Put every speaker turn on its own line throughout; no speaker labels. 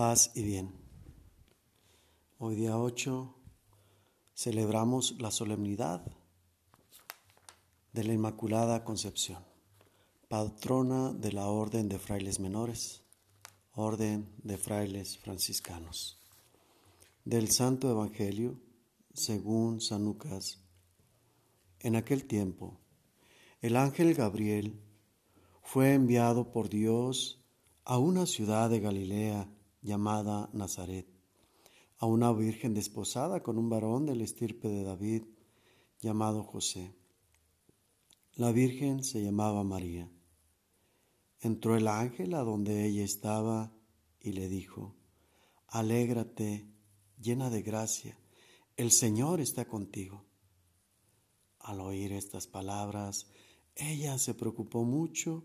paz y bien. Hoy día 8 celebramos la solemnidad de la Inmaculada Concepción, patrona de la Orden de Frailes Menores, Orden de Frailes Franciscanos. Del Santo Evangelio, según San Lucas, en aquel tiempo, el ángel Gabriel fue enviado por Dios a una ciudad de Galilea llamada Nazaret, a una virgen desposada con un varón del estirpe de David llamado José. La virgen se llamaba María. Entró el ángel a donde ella estaba y le dijo, Alégrate, llena de gracia, el Señor está contigo. Al oír estas palabras, ella se preocupó mucho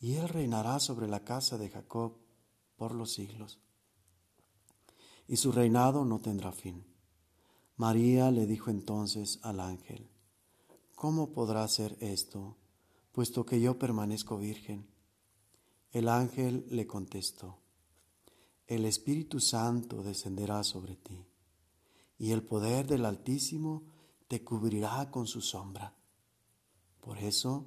y él reinará sobre la casa de Jacob por los siglos. Y su reinado no tendrá fin. María le dijo entonces al ángel, ¿cómo podrá ser esto, puesto que yo permanezco virgen? El ángel le contestó, el Espíritu Santo descenderá sobre ti, y el poder del Altísimo te cubrirá con su sombra. Por eso,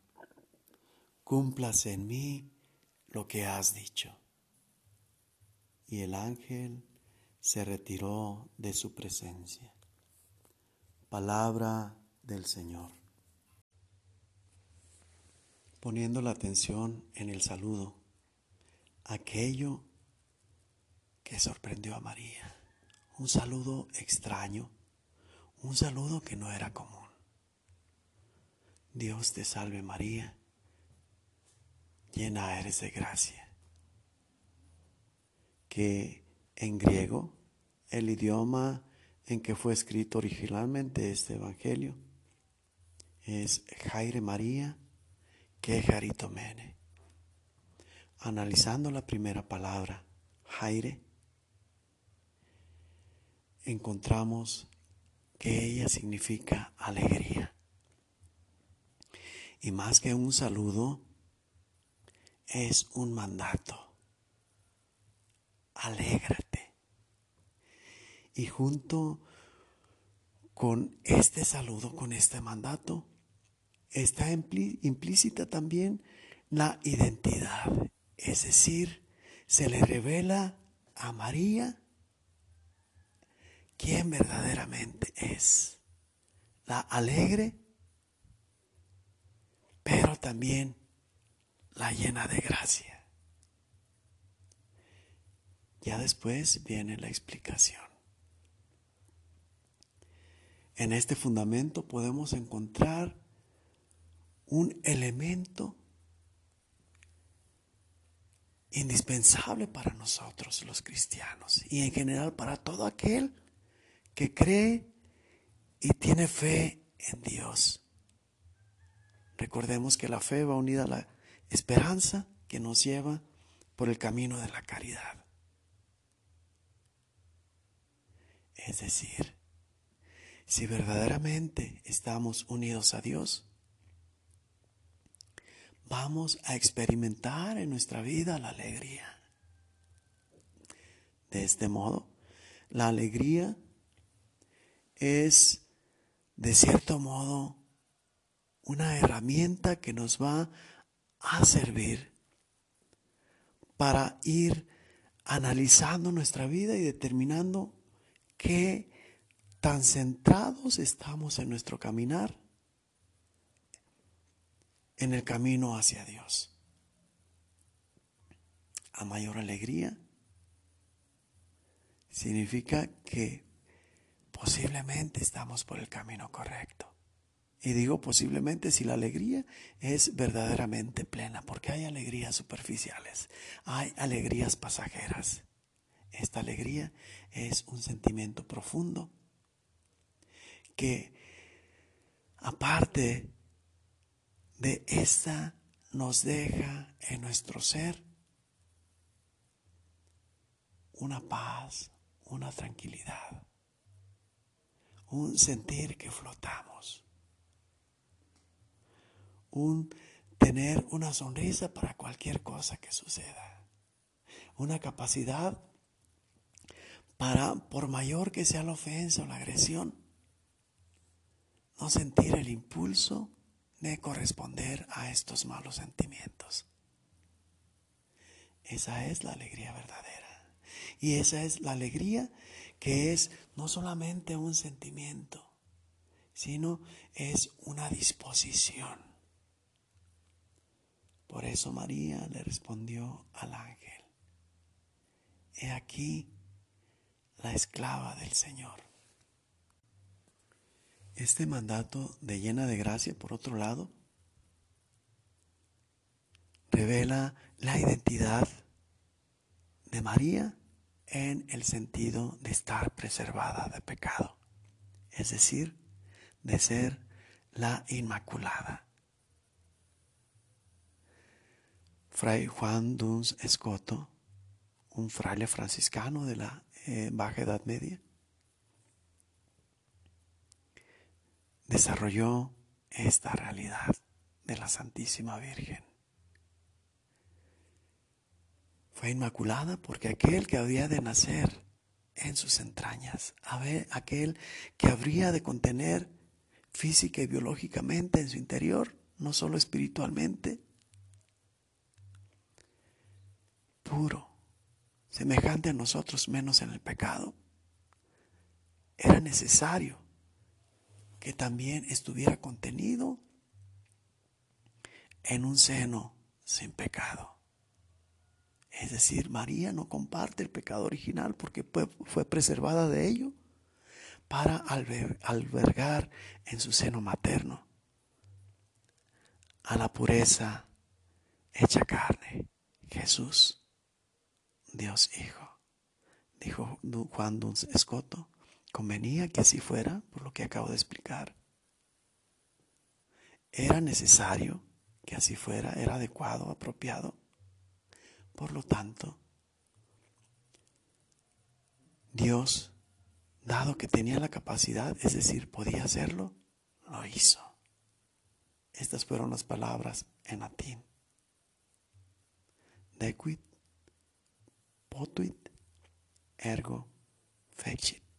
cúmplase en mí lo que has dicho. Y el ángel se retiró de su presencia. Palabra del Señor. Poniendo la atención en el saludo, aquello que sorprendió a María, un saludo extraño, un saludo que no era común. Dios te salve María llena eres de gracia. Que en griego, el idioma en que fue escrito originalmente este Evangelio, es Jaire María que. Analizando la primera palabra, Jaire, encontramos que ella significa alegría. Y más que un saludo, es un mandato. Alégrate. Y junto con este saludo, con este mandato, está implícita también la identidad. Es decir, se le revela a María quién verdaderamente es. La alegre, pero también la llena de gracia. Ya después viene la explicación. En este fundamento podemos encontrar un elemento indispensable para nosotros los cristianos y en general para todo aquel que cree y tiene fe en Dios. Recordemos que la fe va unida a la esperanza que nos lleva por el camino de la caridad. Es decir, si verdaderamente estamos unidos a Dios, vamos a experimentar en nuestra vida la alegría. De este modo, la alegría es, de cierto modo, una herramienta que nos va a servir para ir analizando nuestra vida y determinando qué tan centrados estamos en nuestro caminar, en el camino hacia Dios. A mayor alegría significa que posiblemente estamos por el camino correcto. Y digo posiblemente si la alegría es verdaderamente plena, porque hay alegrías superficiales, hay alegrías pasajeras. Esta alegría es un sentimiento profundo que aparte de esta nos deja en nuestro ser una paz, una tranquilidad, un sentir que flotamos, un tener una sonrisa para cualquier cosa que suceda, una capacidad para, por mayor que sea la ofensa o la agresión, no sentir el impulso de corresponder a estos malos sentimientos. Esa es la alegría verdadera. Y esa es la alegría que es no solamente un sentimiento, sino es una disposición. Por eso María le respondió al ángel, he aquí la esclava del Señor. Este mandato de llena de gracia, por otro lado, revela la identidad de María en el sentido de estar preservada de pecado, es decir, de ser la Inmaculada. Fray Juan Duns Escoto, un fraile franciscano de la eh, Baja Edad Media, desarrolló esta realidad de la Santísima Virgen. Fue inmaculada porque aquel que había de nacer en sus entrañas, aquel que habría de contener física y biológicamente en su interior, no solo espiritualmente, semejante a nosotros menos en el pecado, era necesario que también estuviera contenido en un seno sin pecado. Es decir, María no comparte el pecado original porque fue, preservada de ello para albergar en su seno materno a la pureza hecha carne, Jesús, Dios Hijo. Dijo Juan Duns Escoto, Convenía que así fuera, por lo que acabo de explicar. Era necesario que así fuera, era adecuado, apropiado. Por lo tanto, Dios, dado que tenía la capacidad, es decir, podía hacerlo, lo hizo. Estas fueron las palabras en latín. Dequit, potuit, ergo, fecit.